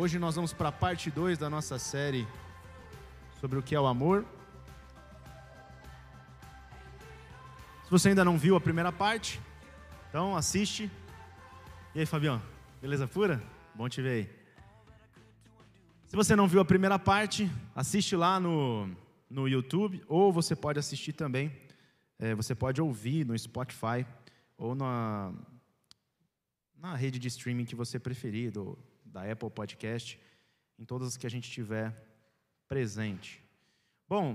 Hoje nós vamos para a parte 2 da nossa série sobre o que é o amor. Se você ainda não viu a primeira parte, então assiste. E aí, Fabião? Beleza pura? Bom te ver aí. Se você não viu a primeira parte, assiste lá no, no YouTube, ou você pode assistir também, é, você pode ouvir no Spotify, ou na, na rede de streaming que você preferir, do, da Apple Podcast, em todas as que a gente tiver presente. Bom,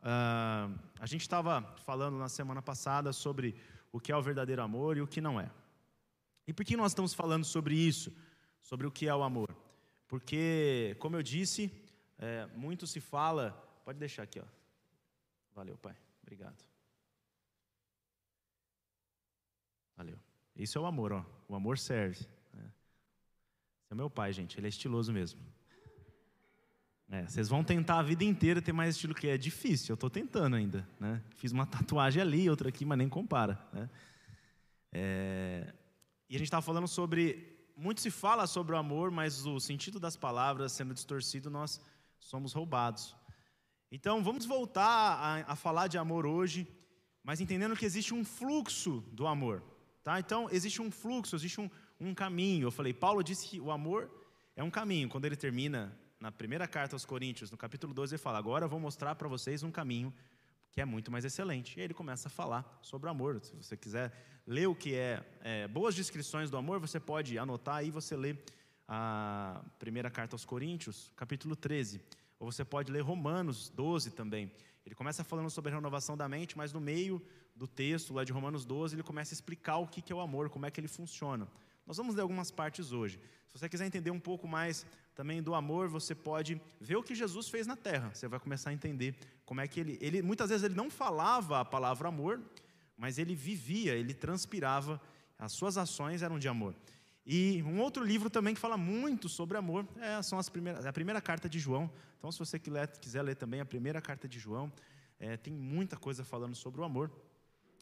uh, a gente estava falando na semana passada sobre o que é o verdadeiro amor e o que não é. E por que nós estamos falando sobre isso, sobre o que é o amor? Porque, como eu disse, é, muito se fala. Pode deixar aqui, ó. Valeu, pai. Obrigado. Valeu. Isso é o amor, ó. O amor serve. Esse é meu pai, gente. Ele é estiloso mesmo. É, vocês vão tentar a vida inteira ter mais estilo que é difícil. Eu estou tentando ainda, né? Fiz uma tatuagem ali, outra aqui, mas nem compara, né? É, e a gente estava falando sobre muito se fala sobre o amor, mas o sentido das palavras sendo distorcido, nós somos roubados. Então, vamos voltar a, a falar de amor hoje, mas entendendo que existe um fluxo do amor. Tá? Então, existe um fluxo, existe um, um caminho. Eu falei, Paulo disse que o amor é um caminho. Quando ele termina na primeira carta aos Coríntios, no capítulo 12, ele fala: Agora eu vou mostrar para vocês um caminho que é muito mais excelente. E aí ele começa a falar sobre o amor. Se você quiser ler o que é, é boas descrições do amor, você pode anotar aí, você lê a primeira carta aos Coríntios, capítulo 13. Ou você pode ler Romanos 12 também. Ele começa falando sobre a renovação da mente, mas no meio do texto, lá de Romanos 12, ele começa a explicar o que é o amor, como é que ele funciona. Nós vamos ler algumas partes hoje. Se você quiser entender um pouco mais também do amor, você pode ver o que Jesus fez na terra. Você vai começar a entender como é que ele, ele muitas vezes ele não falava a palavra amor, mas ele vivia, ele transpirava, as suas ações eram de amor. E um outro livro também que fala muito sobre amor é, são as primeiras, a primeira carta de João. Então, se você quiser ler também a primeira carta de João, é, tem muita coisa falando sobre o amor.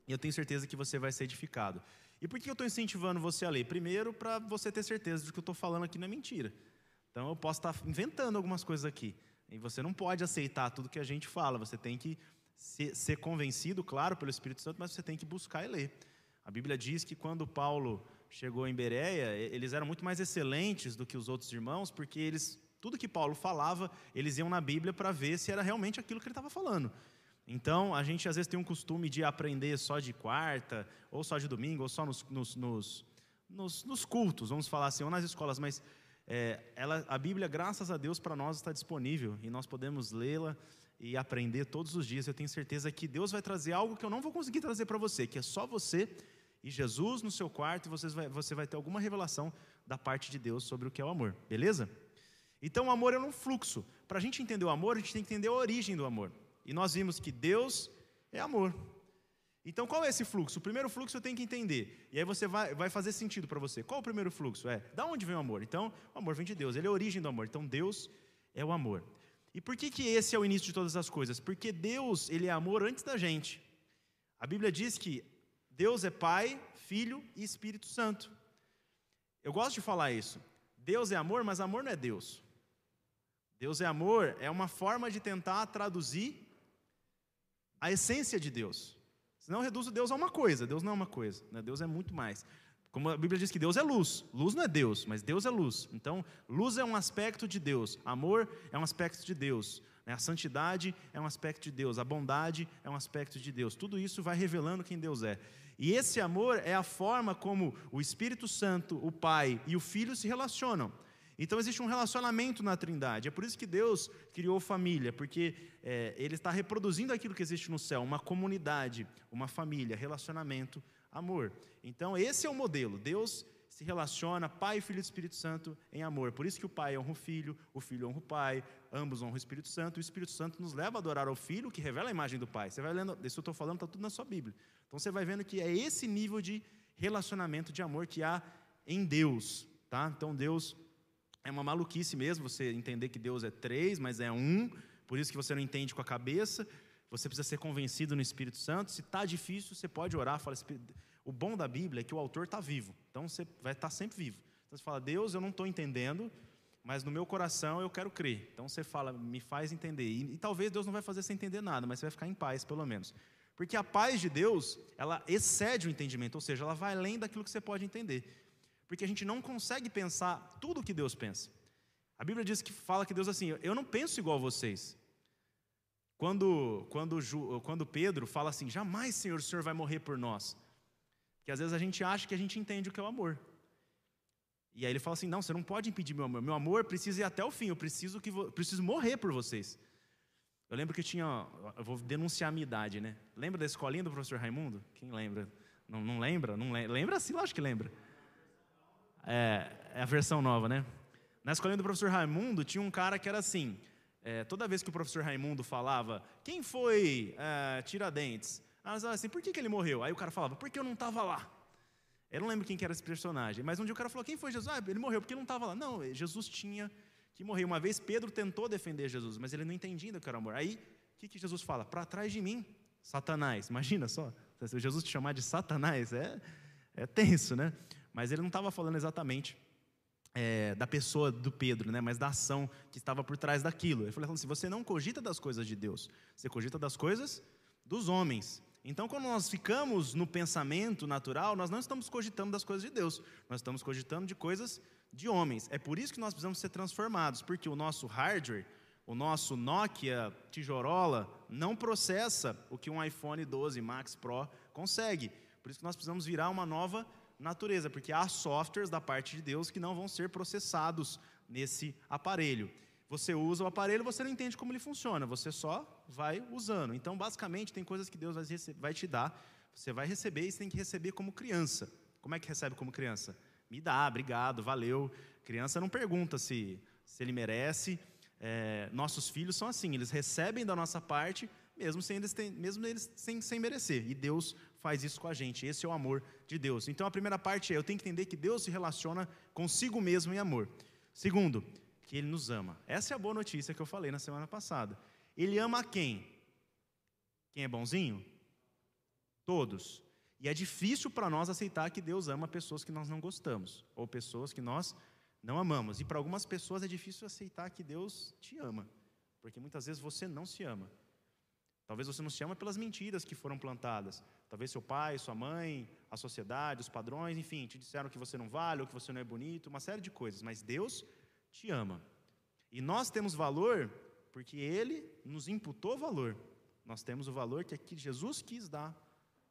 E eu tenho certeza que você vai ser edificado. E por que eu estou incentivando você a ler? Primeiro, para você ter certeza de que eu estou falando aqui não é mentira. Então eu posso estar inventando algumas coisas aqui. E você não pode aceitar tudo que a gente fala. Você tem que ser, ser convencido, claro, pelo Espírito Santo, mas você tem que buscar e ler. A Bíblia diz que quando Paulo chegou em Bereia, eles eram muito mais excelentes do que os outros irmãos, porque eles tudo que Paulo falava, eles iam na Bíblia para ver se era realmente aquilo que ele estava falando. Então, a gente às vezes tem um costume de aprender só de quarta, ou só de domingo, ou só nos, nos, nos, nos, nos cultos, vamos falar assim, ou nas escolas, mas é, ela, a Bíblia, graças a Deus, para nós está disponível e nós podemos lê-la e aprender todos os dias. Eu tenho certeza que Deus vai trazer algo que eu não vou conseguir trazer para você, que é só você e Jesus no seu quarto e você vai, você vai ter alguma revelação da parte de Deus sobre o que é o amor, beleza? Então, o amor é um fluxo. Para a gente entender o amor, a gente tem que entender a origem do amor. E nós vimos que Deus é amor. Então, qual é esse fluxo? O primeiro fluxo eu tenho que entender. E aí você vai, vai fazer sentido para você. Qual é o primeiro fluxo? É, da onde vem o amor? Então, o amor vem de Deus. Ele é a origem do amor. Então, Deus é o amor. E por que, que esse é o início de todas as coisas? Porque Deus, ele é amor antes da gente. A Bíblia diz que Deus é Pai, Filho e Espírito Santo. Eu gosto de falar isso. Deus é amor, mas amor não é Deus. Deus é amor é uma forma de tentar traduzir a essência de Deus. Senão reduz Deus a uma coisa. Deus não é uma coisa. Né? Deus é muito mais. Como a Bíblia diz que Deus é luz. Luz não é Deus, mas Deus é luz. Então, luz é um aspecto de Deus. Amor é um aspecto de Deus. Né? A santidade é um aspecto de Deus. A bondade é um aspecto de Deus. Tudo isso vai revelando quem Deus é. E esse amor é a forma como o Espírito Santo, o Pai e o Filho se relacionam. Então existe um relacionamento na Trindade. É por isso que Deus criou família, porque é, Ele está reproduzindo aquilo que existe no céu: uma comunidade, uma família, relacionamento, amor. Então esse é o modelo. Deus se relaciona, Pai, Filho e Espírito Santo, em amor. Por isso que o Pai honra o Filho, o Filho honra o Pai, ambos honram o Espírito Santo, o Espírito Santo nos leva a adorar ao Filho, que revela a imagem do Pai. Você vai lendo, isso eu estou falando, está tudo na sua Bíblia. Então você vai vendo que é esse nível de relacionamento de amor que há em Deus. Tá? Então Deus é uma maluquice mesmo você entender que Deus é três, mas é um, por isso que você não entende com a cabeça. Você precisa ser convencido no Espírito Santo. Se está difícil, você pode orar. Fala, o bom da Bíblia é que o autor está vivo, então você vai estar tá sempre vivo. Então você fala, Deus, eu não estou entendendo, mas no meu coração eu quero crer. Então você fala, me faz entender. E, e, talvez Deus não vai fazer você entender nada, mas você vai ficar em paz, pelo menos. Porque a paz de Deus, ela excede o entendimento, ou seja, ela vai além daquilo que você pode entender. Porque a gente não consegue pensar tudo o que Deus pensa. A Bíblia diz que fala que Deus assim, eu não penso igual a vocês. Quando, quando, quando Pedro fala assim, jamais, Senhor, o Senhor vai morrer por nós. Porque às vezes a gente acha que a gente entende o que é o amor. E aí ele fala assim: não, você não pode impedir meu amor. Meu amor precisa ir até o fim. Eu preciso que preciso morrer por vocês. Eu lembro que tinha. Eu vou denunciar a minha idade, né? Lembra da escolinha do professor Raimundo? Quem lembra? Não, não lembra? Não lembra? Lembra sim, lógico que lembra. É, é, a versão nova, né? Na escolinha do professor Raimundo tinha um cara que era assim. É, toda vez que o professor Raimundo falava, quem foi é, Tiradentes? Ela falava assim, por que, que ele morreu? Aí o cara falava, porque eu não estava lá. Eu não lembro quem que era esse personagem, mas um dia o cara falou: quem foi Jesus? Ah, ele morreu porque ele não estava lá. Não, Jesus tinha que morrer. Uma vez Pedro tentou defender Jesus, mas ele não entendia o que era amor. Aí, o que, que Jesus fala? Para trás de mim, Satanás. Imagina só, se Jesus te chamar de Satanás, é, é tenso, né? Mas ele não estava falando exatamente é, da pessoa do Pedro, né? mas da ação que estava por trás daquilo. Ele falou assim: você não cogita das coisas de Deus, você cogita das coisas dos homens. Então, quando nós ficamos no pensamento natural, nós não estamos cogitando das coisas de Deus, nós estamos cogitando de coisas de homens. É por isso que nós precisamos ser transformados, porque o nosso hardware, o nosso Nokia tijorola, não processa o que um iPhone 12 Max Pro consegue. Por isso que nós precisamos virar uma nova natureza, porque há softwares da parte de Deus que não vão ser processados nesse aparelho. Você usa o aparelho, você não entende como ele funciona, você só vai usando. Então, basicamente, tem coisas que Deus vai te dar, você vai receber e você tem que receber como criança. Como é que recebe como criança? Me dá, obrigado, valeu. Criança não pergunta se, se ele merece. É, nossos filhos são assim, eles recebem da nossa parte, mesmo sem eles, mesmo eles sem, sem merecer. E Deus faz isso com a gente. Esse é o amor de Deus. Então, a primeira parte é: eu tenho que entender que Deus se relaciona consigo mesmo em amor. Segundo, que Ele nos ama. Essa é a boa notícia que eu falei na semana passada. Ele ama quem? Quem é bonzinho? Todos. E é difícil para nós aceitar que Deus ama pessoas que nós não gostamos, ou pessoas que nós não amamos. E para algumas pessoas é difícil aceitar que Deus te ama, porque muitas vezes você não se ama. Talvez você não se ama pelas mentiras que foram plantadas. Talvez seu pai, sua mãe, a sociedade, os padrões, enfim, te disseram que você não vale, ou que você não é bonito, uma série de coisas. Mas Deus te ama. E nós temos valor porque Ele nos imputou valor. Nós temos o valor que Jesus quis dar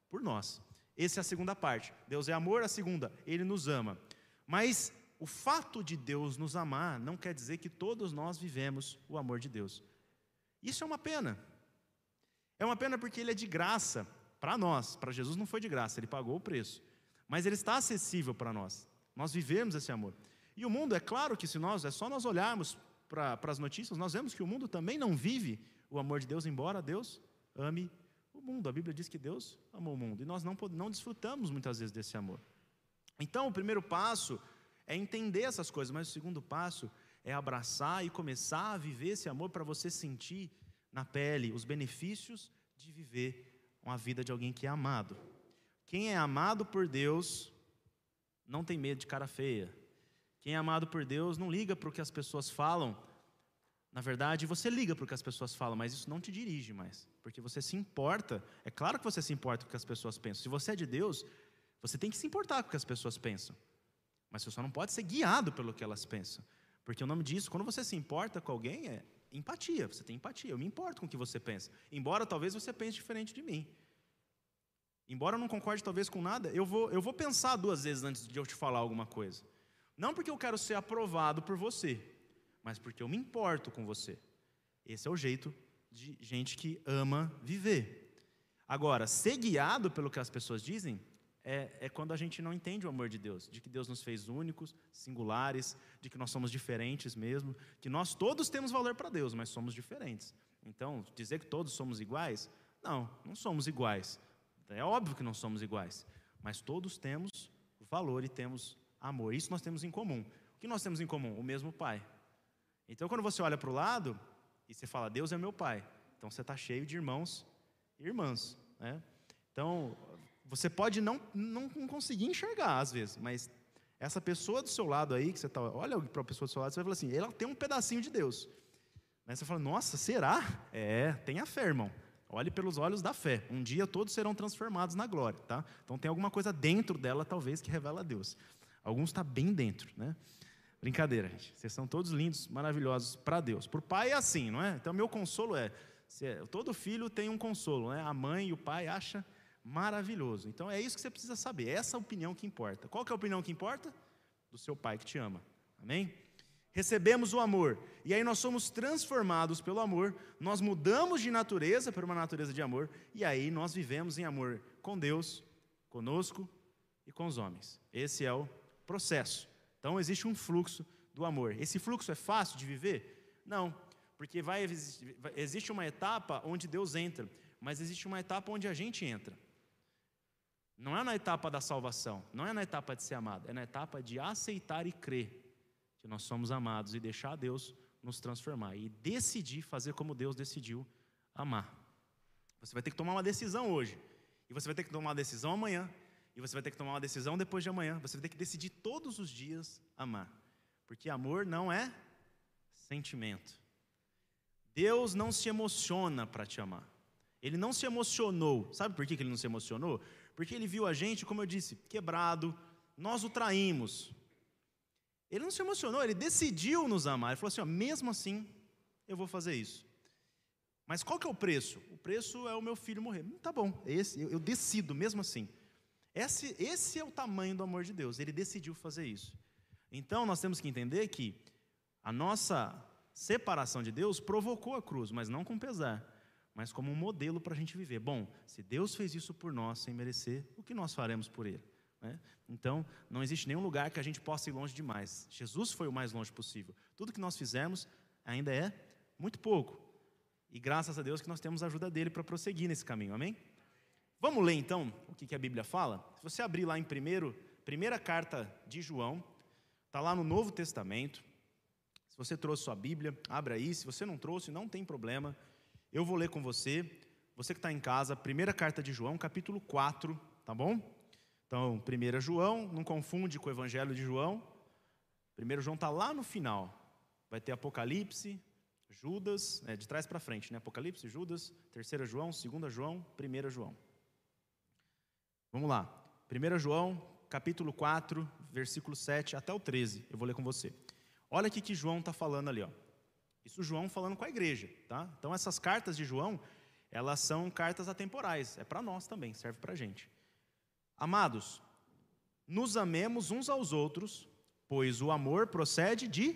por nós. Essa é a segunda parte. Deus é amor, a segunda, Ele nos ama. Mas o fato de Deus nos amar não quer dizer que todos nós vivemos o amor de Deus. Isso é uma pena. É uma pena porque Ele é de graça para nós. Para Jesus não foi de graça, Ele pagou o preço. Mas Ele está acessível para nós. Nós vivemos esse amor. E o mundo, é claro que se nós, é só nós olharmos para as notícias, nós vemos que o mundo também não vive o amor de Deus, embora Deus ame o mundo. A Bíblia diz que Deus amou o mundo e nós não, não desfrutamos muitas vezes desse amor. Então, o primeiro passo é entender essas coisas, mas o segundo passo é abraçar e começar a viver esse amor para você sentir na pele os benefícios de viver uma vida de alguém que é amado. Quem é amado por Deus não tem medo de cara feia, quem é amado por Deus não liga para o que as pessoas falam. Na verdade, você liga para o que as pessoas falam, mas isso não te dirige mais, porque você se importa. É claro que você se importa com o que as pessoas pensam. Se você é de Deus, você tem que se importar com o que as pessoas pensam. Mas você só não pode ser guiado pelo que elas pensam. Porque o nome disso, quando você se importa com alguém, é empatia. Você tem empatia. Eu me importo com o que você pensa. Embora talvez você pense diferente de mim. Embora eu não concorde talvez com nada, eu vou, eu vou pensar duas vezes antes de eu te falar alguma coisa. Não porque eu quero ser aprovado por você, mas porque eu me importo com você. Esse é o jeito de gente que ama viver. Agora, ser guiado pelo que as pessoas dizem é, é, quando a gente não entende o amor de Deus, de que Deus nos fez únicos, singulares, de que nós somos diferentes mesmo, que nós todos temos valor para Deus, mas somos diferentes. Então, dizer que todos somos iguais, não, não somos iguais. É óbvio que não somos iguais, mas todos temos valor e temos amor. Isso nós temos em comum. O que nós temos em comum? O mesmo Pai. Então, quando você olha para o lado e você fala, Deus é meu Pai, então você está cheio de irmãos e irmãs. Né? Então, você pode não, não conseguir enxergar às vezes, mas Essa pessoa do seu lado aí, que você está, olha para a pessoa do seu lado, você vai falar assim, ela tem um pedacinho de Deus. Aí você fala, nossa, será? É, tenha fé, irmão. Olhe pelos olhos da fé. Um dia todos serão transformados na glória, tá? Então tem alguma coisa dentro dela, talvez, que revela a Deus. Alguns está bem dentro, né? Brincadeira, gente. Vocês são todos lindos, maravilhosos para Deus. Por pai é assim, não é? Então meu consolo é, é, todo filho tem um consolo, né? A mãe e o pai acham maravilhoso. Então é isso que você precisa saber. Essa é opinião que importa. Qual que é a opinião que importa? Do seu pai que te ama. Amém? Recebemos o amor. E aí nós somos transformados pelo amor, nós mudamos de natureza para uma natureza de amor, e aí nós vivemos em amor com Deus, conosco e com os homens. Esse é o processo. Então existe um fluxo do amor. Esse fluxo é fácil de viver? Não, porque vai, existe uma etapa onde Deus entra, mas existe uma etapa onde a gente entra. Não é na etapa da salvação, não é na etapa de ser amado, é na etapa de aceitar e crer que nós somos amados e deixar Deus nos transformar e decidir fazer como Deus decidiu amar. Você vai ter que tomar uma decisão hoje, e você vai ter que tomar uma decisão amanhã, e você vai ter que tomar uma decisão depois de amanhã. Você vai ter que decidir todos os dias amar, porque amor não é sentimento. Deus não se emociona para te amar. Ele não se emocionou. Sabe por que ele não se emocionou? Porque ele viu a gente, como eu disse, quebrado, nós o traímos. Ele não se emocionou, ele decidiu nos amar. Ele falou assim: ó, mesmo assim, eu vou fazer isso. Mas qual que é o preço? O preço é o meu filho morrer. Hum, tá bom, esse, eu, eu decido mesmo assim. Esse, esse é o tamanho do amor de Deus, ele decidiu fazer isso. Então nós temos que entender que a nossa separação de Deus provocou a cruz, mas não com pesar mas como um modelo para a gente viver. Bom, se Deus fez isso por nós sem merecer, o que nós faremos por Ele? Né? Então, não existe nenhum lugar que a gente possa ir longe demais. Jesus foi o mais longe possível. Tudo que nós fizemos ainda é muito pouco. E graças a Deus que nós temos a ajuda dele para prosseguir nesse caminho, amém? Vamos ler então o que, a Bíblia fala? Se você abrir lá em primeiro, primeira carta de João, está lá no Novo Testamento. Se você trouxe sua Bíblia, abra aí. Se você não trouxe, não tem problema. Eu vou ler com você, você que está em casa, primeira carta de João, capítulo 4, tá bom? Então, 1 João, não confunde com o Evangelho de João. 1 João está lá no final. Vai ter Apocalipse, Judas, é, de trás para frente, né? Apocalipse, Judas, 3 João, 2 João, 1 João. Vamos lá. 1 João, capítulo 4, versículo 7 até o 13. Eu vou ler com você. Olha o que João está falando ali, ó. Isso João falando com a igreja, tá? Então essas cartas de João, elas são cartas atemporais, é para nós também, serve para a gente. Amados, nos amemos uns aos outros, pois o amor procede de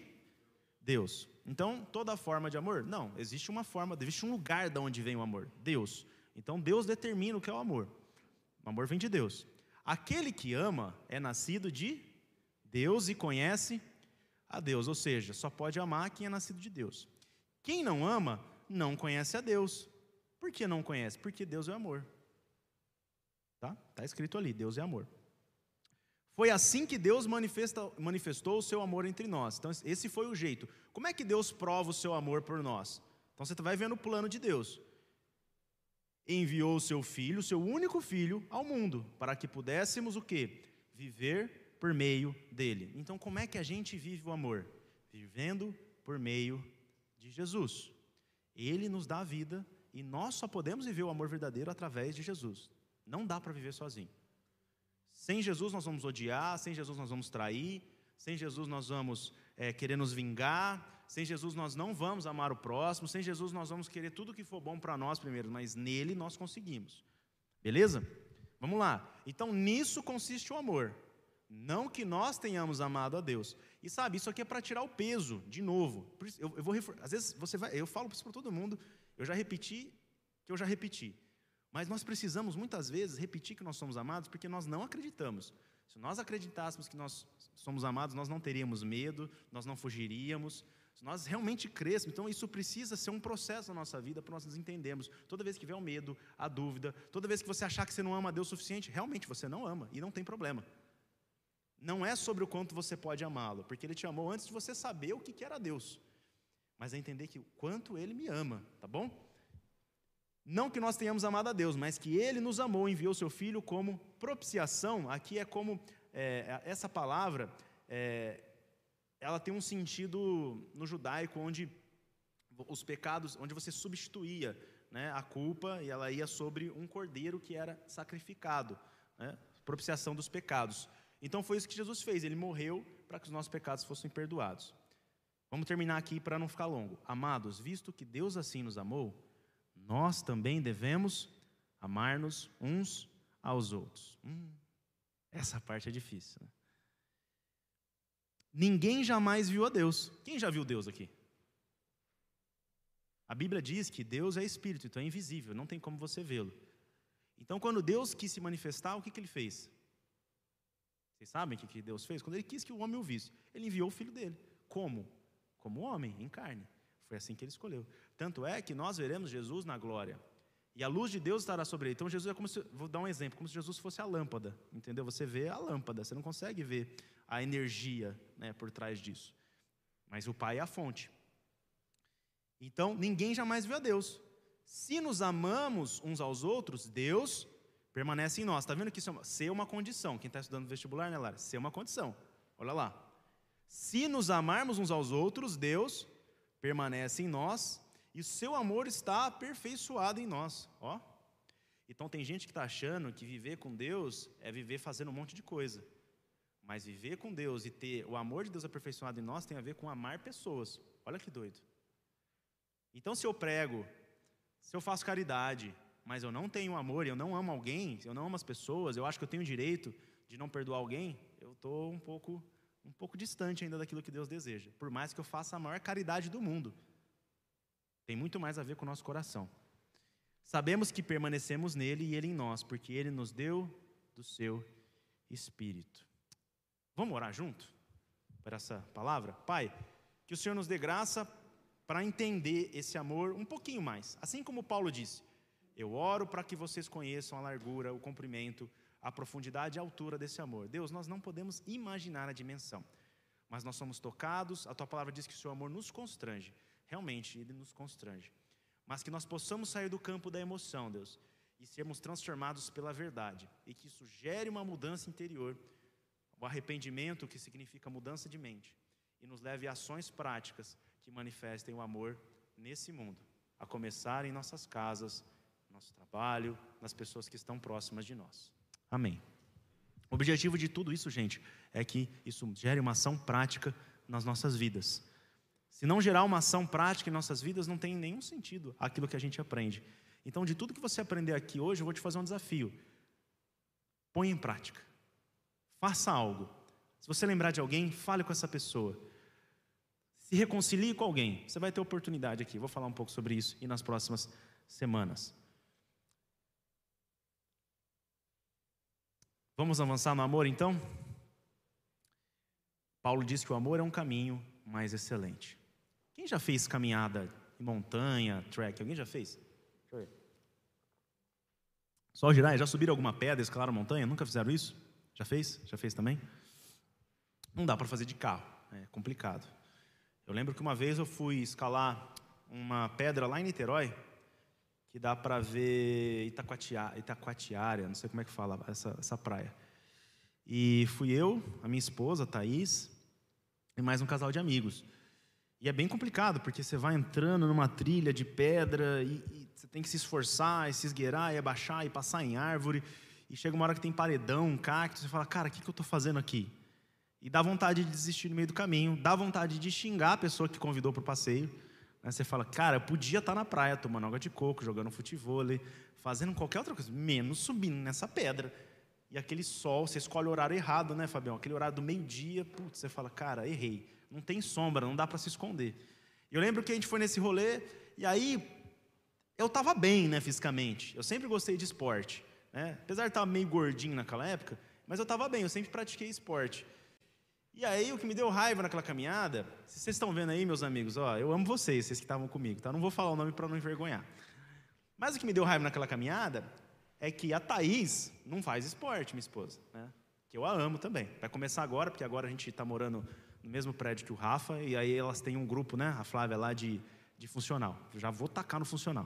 Deus. Então, toda forma de amor? Não, existe uma forma, existe um lugar de onde vem o amor, Deus. Então, Deus determina o que é o amor. O amor vem de Deus. Aquele que ama é nascido de Deus e conhece a Deus, ou seja, só pode amar quem é nascido de Deus. Quem não ama, não conhece a Deus. Por que não conhece? Porque Deus é amor. Tá? Tá escrito ali, Deus é amor. Foi assim que Deus manifestou o seu amor entre nós. Então, esse foi o jeito. Como é que Deus prova o seu amor por nós? Então, você vai vendo o plano de Deus. Enviou o seu filho, o seu único filho, ao mundo, para que pudéssemos o quê? Viver por meio dele. Então, como é que a gente vive o amor? Vivendo por meio de Jesus. Ele nos dá a vida e nós só podemos viver o amor verdadeiro através de Jesus. Não dá para viver sozinho. Sem Jesus nós vamos odiar, sem Jesus nós vamos trair, sem Jesus nós vamos é, querer nos vingar, sem Jesus nós não vamos amar o próximo, sem Jesus nós vamos querer tudo que for bom para nós primeiro, mas nele nós conseguimos. Beleza? Vamos lá. Então nisso consiste o amor. Não que nós tenhamos amado a Deus. E sabe, isso aqui é para tirar o peso, de novo. Eu, eu vou às vezes você vai, eu falo isso para todo mundo, eu já repeti que eu já repeti. Mas nós precisamos muitas vezes repetir que nós somos amados porque nós não acreditamos. Se nós acreditássemos que nós somos amados, nós não teríamos medo, nós não fugiríamos. Se nós realmente crescemos, então isso precisa ser um processo na nossa vida para nós nos entendermos. Toda vez que vier o medo, a dúvida, toda vez que você achar que você não ama a Deus o suficiente, realmente você não ama e não tem problema não é sobre o quanto você pode amá-lo, porque ele te amou antes de você saber o que era Deus, mas é entender que o quanto ele me ama, tá bom? Não que nós tenhamos amado a Deus, mas que ele nos amou, enviou seu filho como propiciação, aqui é como é, essa palavra, é, ela tem um sentido no judaico onde os pecados, onde você substituía né, a culpa e ela ia sobre um cordeiro que era sacrificado, né, propiciação dos pecados. Então foi isso que Jesus fez, ele morreu para que os nossos pecados fossem perdoados. Vamos terminar aqui para não ficar longo. Amados, visto que Deus assim nos amou, nós também devemos amar-nos uns aos outros. Hum, essa parte é difícil. Né? Ninguém jamais viu a Deus. Quem já viu Deus aqui? A Bíblia diz que Deus é espírito, então é invisível, não tem como você vê-lo. Então, quando Deus quis se manifestar, o que, que ele fez? Vocês sabem o que, Deus fez? Quando ele quis que o homem o visse, ele enviou o filho dele. Como? Como homem, em carne. Foi assim que ele escolheu. Tanto é que nós veremos Jesus na glória. E a luz de Deus estará sobre ele. Então Jesus é como se, vou dar um exemplo, como se Jesus fosse a lâmpada, entendeu? Você vê a lâmpada, você não consegue ver a energia né, por trás disso. Mas o Pai é a fonte. Então ninguém jamais viu a Deus. Se nos amamos uns aos outros, Deus permanece em nós. Está vendo que isso é uma, ser uma condição? Quem está estudando vestibular, né, Lara? Ser uma condição. Olha lá. Se nos amarmos uns aos outros, Deus permanece em nós e o seu amor está aperfeiçoado em nós. Ó. Então tem gente que está achando que viver com Deus é viver fazendo um monte de coisa. Mas viver com Deus e ter o amor de Deus aperfeiçoado em nós tem a ver com amar pessoas. Olha que doido. Então, se eu prego, se eu faço caridade, mas eu não tenho amor, eu não amo alguém, eu não amo as pessoas, eu acho que eu tenho o direito de não perdoar alguém, eu estou um pouco, um pouco distante ainda daquilo que Deus deseja. Por mais que eu faça a maior caridade do mundo, tem muito mais a ver com o nosso coração. Sabemos que permanecemos nele e ele em nós, porque ele nos deu do seu espírito. Vamos orar junto por essa palavra? Pai, que o Senhor nos dê graça para entender esse amor um pouquinho mais. Assim como Paulo disse, eu oro para que vocês conheçam a largura, o comprimento, a profundidade e a altura desse amor. Deus, nós não podemos imaginar a dimensão, mas nós somos tocados, a tua palavra diz que o seu amor nos constrange realmente ele nos constrange. Mas que nós possamos sair do campo da emoção, Deus, e sermos transformados pela verdade, e que isso gere uma mudança interior, o arrependimento, que significa mudança de mente, e nos leve a ações práticas que manifestem o amor nesse mundo, a começar em nossas casas, nosso trabalho, nas pessoas que estão próximas de nós. Amém. O objetivo de tudo isso, gente, é que isso gere uma ação prática nas nossas vidas. Se não gerar uma ação prática em nossas vidas, não tem nenhum sentido aquilo que a gente aprende. Então, de tudo que você aprender aqui hoje, eu vou te fazer um desafio. Põe em prática. Faça algo. Se você lembrar de alguém, fale com essa pessoa. Se reconcilie com alguém. Você vai ter oportunidade aqui. Vou falar um pouco sobre isso e nas próximas semanas. Vamos avançar no amor então? Paulo diz que o amor é um caminho mais excelente. Quem já fez caminhada em montanha, trek? Alguém já fez? Só girar, já subiram alguma pedra, escalaram montanha? Nunca fizeram isso? Já fez? Já fez também? Não dá para fazer de carro, é complicado. Eu lembro que uma vez eu fui escalar uma pedra lá em Niterói, que dá para ver Itacoatiara, Itacoatiara, não sei como é que fala essa, essa praia. E fui eu, a minha esposa, a Thaís, e mais um casal de amigos. E é bem complicado, porque você vai entrando numa trilha de pedra e, e, você tem que se esforçar, e se esgueirar, e abaixar, e passar em árvore. E chega uma hora que tem paredão, cacto, você fala, cara, o que, que eu estou fazendo aqui? E dá vontade de desistir no meio do caminho, dá vontade de xingar a pessoa que convidou para o passeio. Né? Você fala, cara, eu podia estar tá na praia tomando água de coco, jogando futebol, fazendo qualquer outra coisa, menos subindo nessa pedra. E aquele sol, você escolhe o horário errado, né, Fabião? Aquele horário do meio-dia, putz, você fala, cara, errei não tem sombra, não dá para se esconder. Eu lembro que a gente foi nesse rolê, e aí eu estava bem, né, fisicamente. Eu sempre gostei de esporte. Né? Apesar de estar meio gordinho naquela época, mas eu estava bem, eu sempre pratiquei esporte. E aí, o que me deu raiva naquela caminhada, vocês estão vendo aí, meus amigos, ó, eu amo vocês, vocês que estavam comigo, tá? Não vou falar o nome para não envergonhar. Mas o que me deu raiva naquela caminhada é que a Thaís não faz esporte, minha esposa, né? Que eu a amo também. Vai começar agora, porque agora a gente está morando no mesmo prédio que o Rafa, e aí elas têm um grupo, né? A Flávia lá de, de funcional. já vou tacar no funcional.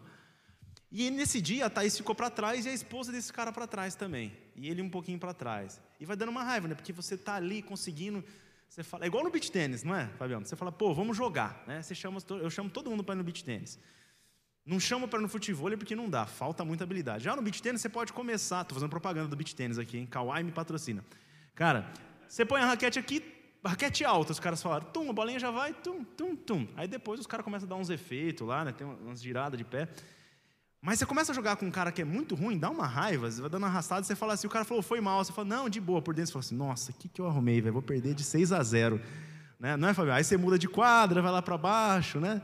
E nesse dia a Thaís ficou para trás e a esposa desse cara para trás também. E ele um pouquinho para trás. E vai dando uma raiva, né? Porque você tá ali conseguindo. Você fala, é igual no beach tênis, não é, Fabiano? Você fala, pô, vamos jogar, né? Você chama, eu chamo todo mundo para ir no beach tênis. Não chama para no futebol porque não dá, falta muita habilidade. Já no beach tênis você pode começar, estou fazendo propaganda do beach tênis aqui, hein? Kawaii me patrocina. Cara, você põe a raquete aqui, raquete alta, os caras falaram, tum, a bolinha já vai, tum, tum, tum. Aí depois os caras começam a dar uns efeitos lá, né? Tem umas giradas de pé. Mas você começa a jogar com um cara que é muito ruim, dá uma raiva, você vai dando uma arrastada, você fala assim, o cara falou, foi mal, você fala, não, de boa, por dentro você fala assim, nossa, o que, que eu arrumei, velho? Vou perder de 6 a 0. Né? Não é, Fabio? Aí você muda de quadra, vai lá para baixo, né?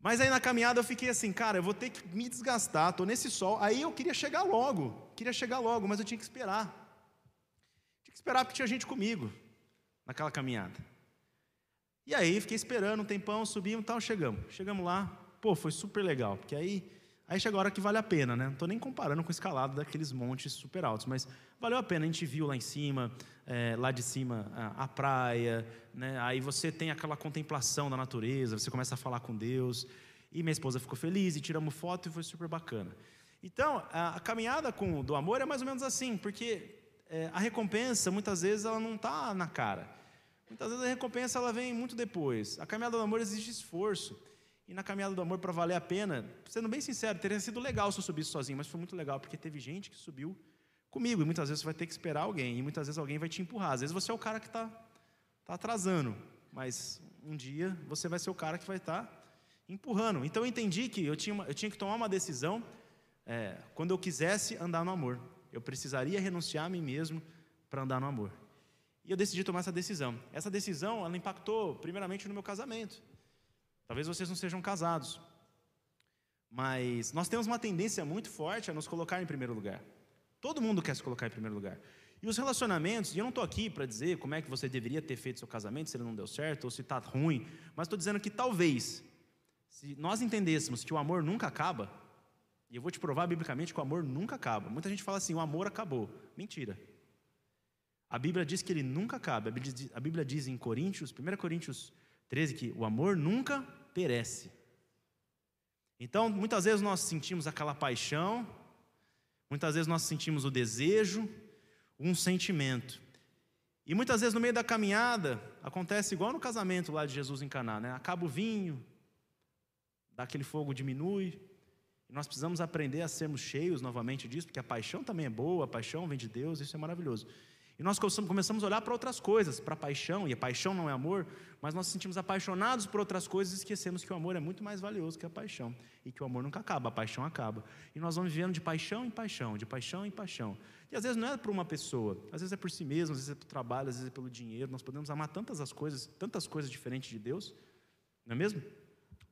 Mas aí na caminhada eu fiquei assim, cara, eu vou ter que me desgastar, estou nesse sol. Aí eu queria chegar logo, queria chegar logo, mas eu tinha que esperar. Tinha que esperar porque tinha gente comigo naquela caminhada. E aí fiquei esperando um tempão, subimos e tal, chegamos. Chegamos lá, pô, foi super legal, porque aí Aí chega a hora que vale a pena, né? Não estou nem comparando com o escalado daqueles montes super altos, mas valeu a pena. A gente viu lá em cima, é, lá de cima, a, a, praia, né? Aí você tem aquela contemplação da natureza, você começa a falar com Deus. E minha esposa ficou feliz e tiramos foto e foi super bacana. Então, a, a caminhada com, do amor é mais ou menos assim, porque é, a recompensa, muitas vezes, ela não está na cara. Muitas vezes a recompensa ela vem muito depois. A caminhada do amor exige esforço. E na caminhada do amor, para valer a pena, sendo bem sincero, teria sido legal se eu subisse sozinho, mas foi muito legal, porque teve gente que subiu comigo, e muitas vezes você vai ter que esperar alguém, e muitas vezes alguém vai te empurrar. Às vezes você é o cara que está tá atrasando, mas um dia você vai ser o cara que vai estar tá empurrando. Então eu entendi que eu tinha, eu tinha que tomar uma decisão é, quando eu quisesse andar no amor. Eu precisaria renunciar a mim mesmo para andar no amor. E eu decidi tomar essa decisão. Essa decisão, ela impactou primeiramente no meu casamento. Talvez vocês não sejam casados, mas nós temos uma tendência muito forte a nos colocar em primeiro lugar. Todo mundo quer se colocar em primeiro lugar. E os relacionamentos, e eu não estou aqui para dizer como é que você deveria ter feito seu casamento, se ele não deu certo ou se está ruim, mas estou dizendo que talvez, se nós entendêssemos que o amor nunca acaba, e eu vou te provar biblicamente que o amor nunca acaba. Muita gente fala assim: o amor acabou. Mentira. A Bíblia diz que ele nunca acaba. A Bíblia diz em Coríntios, 1 Coríntios 13, que o amor nunca perece. Então, muitas vezes nós sentimos aquela paixão, muitas vezes nós sentimos o desejo, um sentimento. E muitas vezes no meio da caminhada, acontece igual no casamento lá de Jesus em Caná, né? Acaba o vinho, daquele fogo diminui, e nós precisamos aprender a sermos cheios novamente disso, porque a paixão também é boa, a paixão vem de Deus, isso é maravilhoso. E nós começamos a olhar para outras coisas, para a paixão, e a paixão não é amor, mas nós nos sentimos apaixonados por outras coisas e esquecemos que o amor é muito mais valioso que a paixão, e que o amor nunca acaba, a paixão acaba. E nós vamos vivendo de paixão em paixão, de paixão em paixão. E às vezes não é por uma pessoa, às vezes é por si mesmo, às vezes é pelo trabalho, às vezes é pelo dinheiro. Nós podemos amar tantas as coisas, tantas coisas diferentes de Deus, não é mesmo?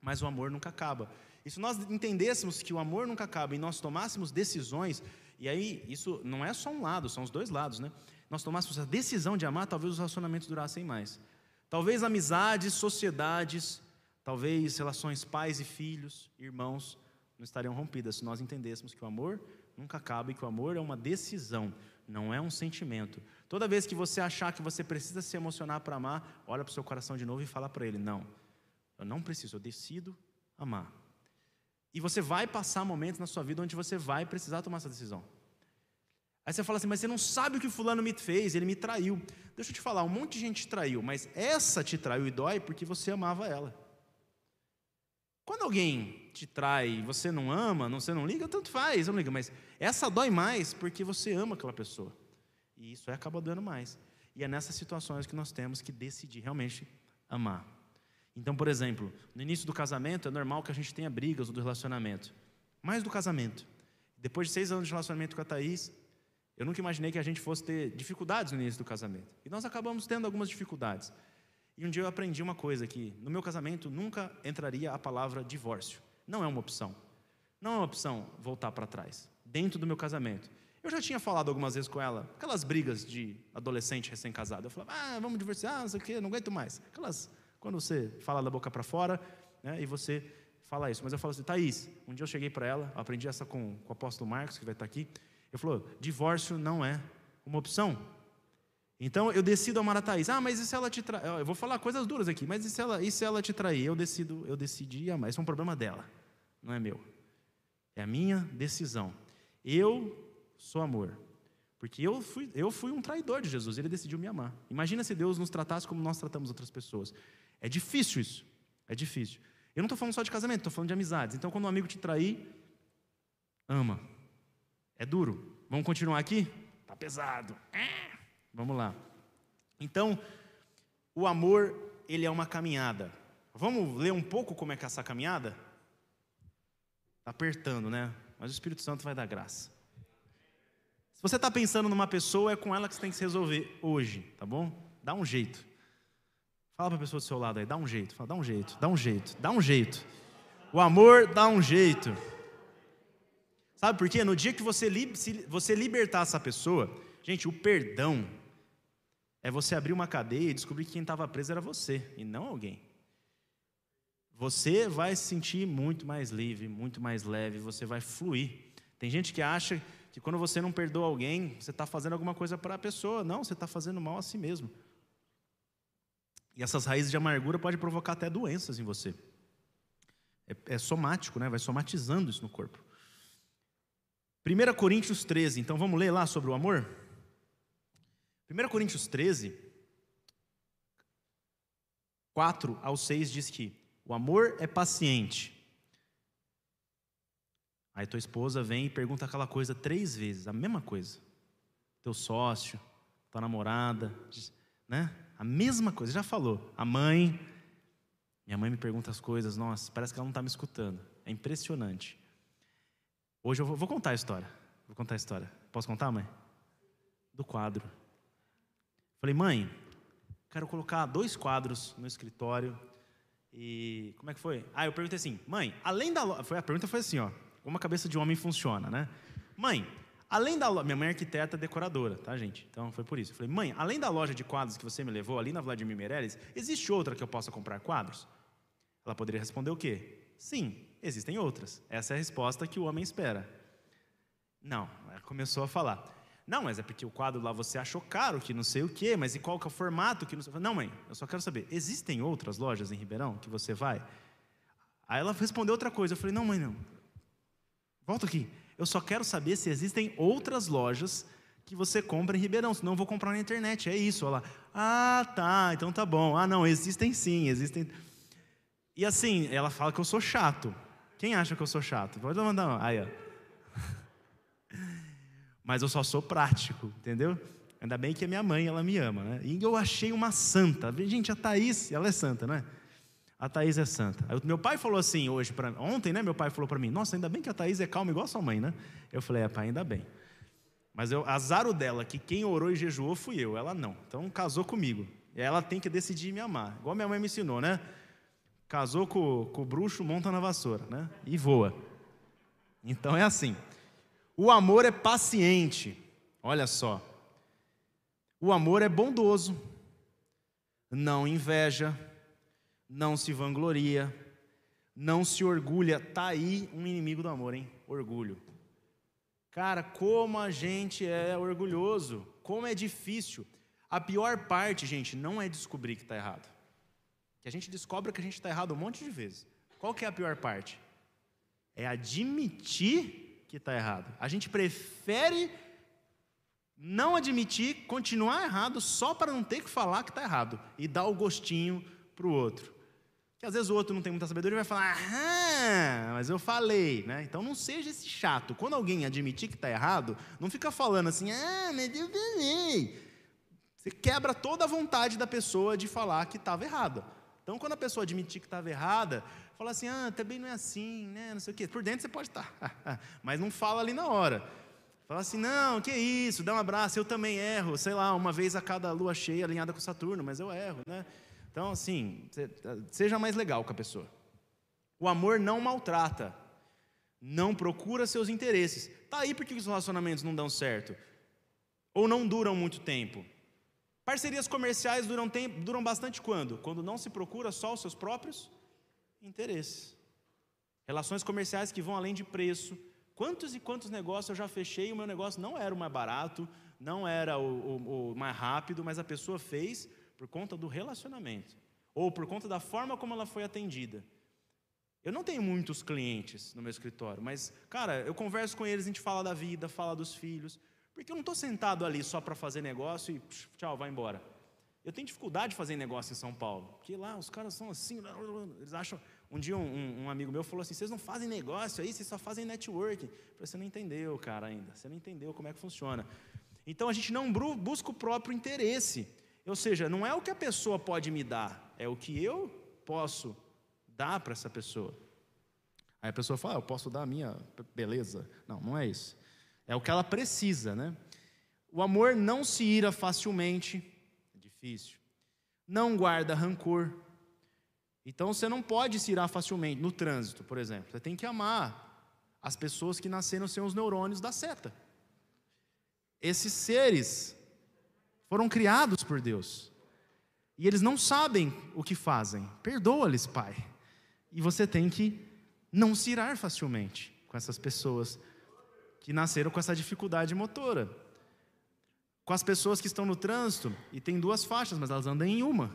Mas o amor nunca acaba. E se nós entendêssemos que o amor nunca acaba e nós tomássemos decisões, e aí isso não é só um lado, são os dois lados, né? Nós tomássemos a decisão de amar, talvez os relacionamentos durassem mais. Talvez amizades, sociedades, talvez relações pais e filhos, irmãos, não estariam rompidas se nós entendêssemos que o amor nunca acaba e que o amor é uma decisão, não é um sentimento. Toda vez que você achar que você precisa se emocionar para amar, olha para o seu coração de novo e fala para ele: Não, eu não preciso, eu decido amar. E você vai passar momentos na sua vida onde você vai precisar tomar essa decisão. Aí você fala assim, mas você não sabe o que fulano me fez, ele me traiu. Deixa eu te falar, um monte de gente te traiu, mas essa te traiu e dói porque você amava ela. Quando alguém te trai e você não ama, você não liga, tanto faz, não liga, mas essa dói mais porque você ama aquela pessoa. E isso aí acaba doendo mais. E é nessas situações que nós temos que decidir realmente amar. Então, por exemplo, no início do casamento é normal que a gente tenha brigas do relacionamento. Mais do casamento. Depois de seis anos de relacionamento com a Thaís, eu nunca imaginei que a gente fosse ter dificuldades no início do casamento. E nós acabamos tendo algumas dificuldades. E um dia eu aprendi uma coisa que no meu casamento nunca entraria a palavra divórcio. Não é uma opção. Não é uma opção voltar para trás. Dentro do meu casamento. Eu já tinha falado algumas vezes com ela, aquelas brigas de adolescente recém-casado. Eu falava, ah, vamos divorciar, não sei o quê, não aguento mais. Aquelas, quando você fala da boca para fora, né, e você fala isso. Mas eu falo assim, Thaís, um dia eu cheguei para ela, aprendi essa com, com o apóstolo Marcos, que vai estar aqui. Ele falou: divórcio não é uma opção. Então eu decido amar a Thaís. Ah, mas e se ela te trair? Eu vou falar coisas duras aqui, mas e se ela, e se ela te trair? Eu decido, eu decidi amar. Isso é um problema dela, não é meu. É a minha decisão. Eu sou amor. Porque eu fui, eu fui um traidor de Jesus, ele decidiu me amar. Imagina se Deus nos tratasse como nós tratamos outras pessoas. É difícil isso. É difícil. Eu não estou falando só de casamento, estou falando de amizades. Então, quando um amigo te trair, ama. É duro. Vamos continuar aqui? Tá pesado. É. Vamos lá. Então, o amor, ele é uma caminhada. Vamos ler um pouco como é que é essa caminhada? Está apertando, né? Mas o Espírito Santo vai dar graça. Se você está pensando numa pessoa, é com ela que você tem que se resolver hoje, tá bom? Dá um jeito. Fala para a pessoa do seu lado aí, dá um jeito. Fala, dá um jeito, dá um jeito, dá um jeito. O amor dá um jeito. Sabe por quê? No dia que você, você libertar essa pessoa, gente, o perdão é você abrir uma cadeia e descobrir que quem estava preso era você e não alguém. Você vai se sentir muito mais livre, muito mais leve, você vai fluir. Tem gente que acha que quando você não perdoa alguém, você está fazendo alguma coisa para a pessoa. Não, você está fazendo mal a si mesmo. E essas raízes de amargura podem provocar até doenças em você. É, é somático, né? vai somatizando isso no corpo. 1 Coríntios 13, então vamos ler lá sobre o amor? 1 Coríntios 13, 4 ao 6 diz que o amor é paciente. Aí tua esposa vem e pergunta aquela coisa três vezes, a mesma coisa. Teu sócio, tua namorada, né? A mesma coisa, já falou. A mãe, minha mãe me pergunta as coisas, nossa, parece que ela não está me escutando. É impressionante. Hoje eu vou, vou, contar a história. Vou contar a história. Posso contar, mãe? Do quadro. Falei, mãe, quero colocar dois quadros no escritório. E como é que foi? Ah, eu perguntei assim, mãe, além da loja. A pergunta foi assim, ó. Como a cabeça de homem funciona, né? Mãe, além da loja. Minha mãe é arquiteta decoradora, tá, gente? Então foi por isso. Falei, mãe, além da loja de quadros que você me levou ali na Vladimir Meirelles, existe outra que eu possa comprar quadros? Ela poderia responder o quê? Sim, existem outras. Essa é a resposta que o homem espera. Não, ela começou a falar. Não, mas é porque o quadro lá você achou caro, que não sei o quê, mas e qual que é o formato? Que não, sei... não, mãe, eu só quero saber, existem outras lojas em Ribeirão que você vai? Aí ela respondeu outra coisa. Eu falei, não, mãe, não. Volta aqui. Eu só quero saber se existem outras lojas que você compra em Ribeirão, senão eu vou comprar na internet. É isso. Ela, ah, tá, então tá bom. Ah, não, existem sim, existem. E assim, ela fala que eu sou chato. Quem acha que eu sou chato? Pode mandar uma. Aí, ó. Mas eu só sou prático, entendeu? Ainda bem que a minha mãe, ela me ama, né? E eu achei uma santa. Gente, a Thaís, ela é santa, não é? A Thaís é santa. Aí, meu pai falou assim hoje, para ontem, né? Meu pai falou para mim: Nossa, ainda bem que a Thaís é calma igual a sua mãe, né? Eu falei: É, pai, ainda bem. Mas eu, azar dela, que quem orou e jejuou fui eu, ela não. Então casou comigo. E ela tem que decidir me amar. Igual minha mãe me ensinou, né? Casou com, com o bruxo, monta na vassoura, né? E voa. Então é assim. O amor é paciente. Olha só. O amor é bondoso. Não inveja. Não se vangloria. Não se orgulha. Tá aí um inimigo do amor, hein? Orgulho. Cara, como a gente é orgulhoso. Como é difícil. A pior parte, gente, não é descobrir que está errado. Que a gente descobre que a gente está errado um monte de vezes. Qual que é a pior parte? É admitir que está errado. A gente prefere não admitir, continuar errado, só para não ter que falar que está errado e dar o gostinho para o outro. Que às vezes o outro não tem muita sabedoria e vai falar, ah, mas eu falei, né? Então não seja esse chato. Quando alguém admitir que está errado, não fica falando assim, ah, mas eu falei. Você quebra toda a vontade da pessoa de falar que estava errado. Então, quando a pessoa admitir que estava errada, fala assim: ah, também não é assim, né? Não sei o quê. Por dentro você pode estar, mas não fala ali na hora. Fala assim: não, que isso, dá um abraço, eu também erro, sei lá, uma vez a cada lua cheia alinhada com Saturno, mas eu erro, né? Então, assim, seja mais legal com a pessoa. O amor não maltrata, não procura seus interesses. Tá aí porque os relacionamentos não dão certo ou não duram muito tempo. Parcerias comerciais duram, duram bastante quando? Quando não se procura só os seus próprios interesses. Relações comerciais que vão além de preço. Quantos e quantos negócios eu já fechei e o meu negócio não era o mais barato, não era o, o, o mais rápido, mas a pessoa fez por conta do relacionamento ou por conta da forma como ela foi atendida. Eu não tenho muitos clientes no meu escritório, mas, cara, eu converso com eles, a gente fala da vida, fala dos filhos, porque eu não estou sentado ali só para fazer negócio e tchau, vai embora. Eu tenho dificuldade de fazer negócio em São Paulo, porque lá os caras são assim, eles acham. Um dia um, um amigo meu falou assim: vocês não fazem negócio aí, vocês só fazem networking. Você não entendeu, cara, ainda. Você não entendeu como é que funciona. Então a gente não busca o próprio interesse. Ou seja, não é o que a pessoa pode me dar, é o que eu posso dar para essa pessoa. Aí a pessoa fala, ah, eu posso dar a minha beleza. Não, não é isso. É o que ela precisa, né? O amor não se ira facilmente, é difícil. Não guarda rancor. Então você não pode se irar facilmente no trânsito, por exemplo. Você tem que amar as pessoas que nasceram sem os neurônios da seta. Esses seres foram criados por Deus. E eles não sabem o que fazem. Perdoa-lhes, Pai. E você tem que não se irar facilmente com essas pessoas que nasceram com essa dificuldade motora. Com as pessoas que estão no trânsito e tem duas faixas, mas elas andam em uma.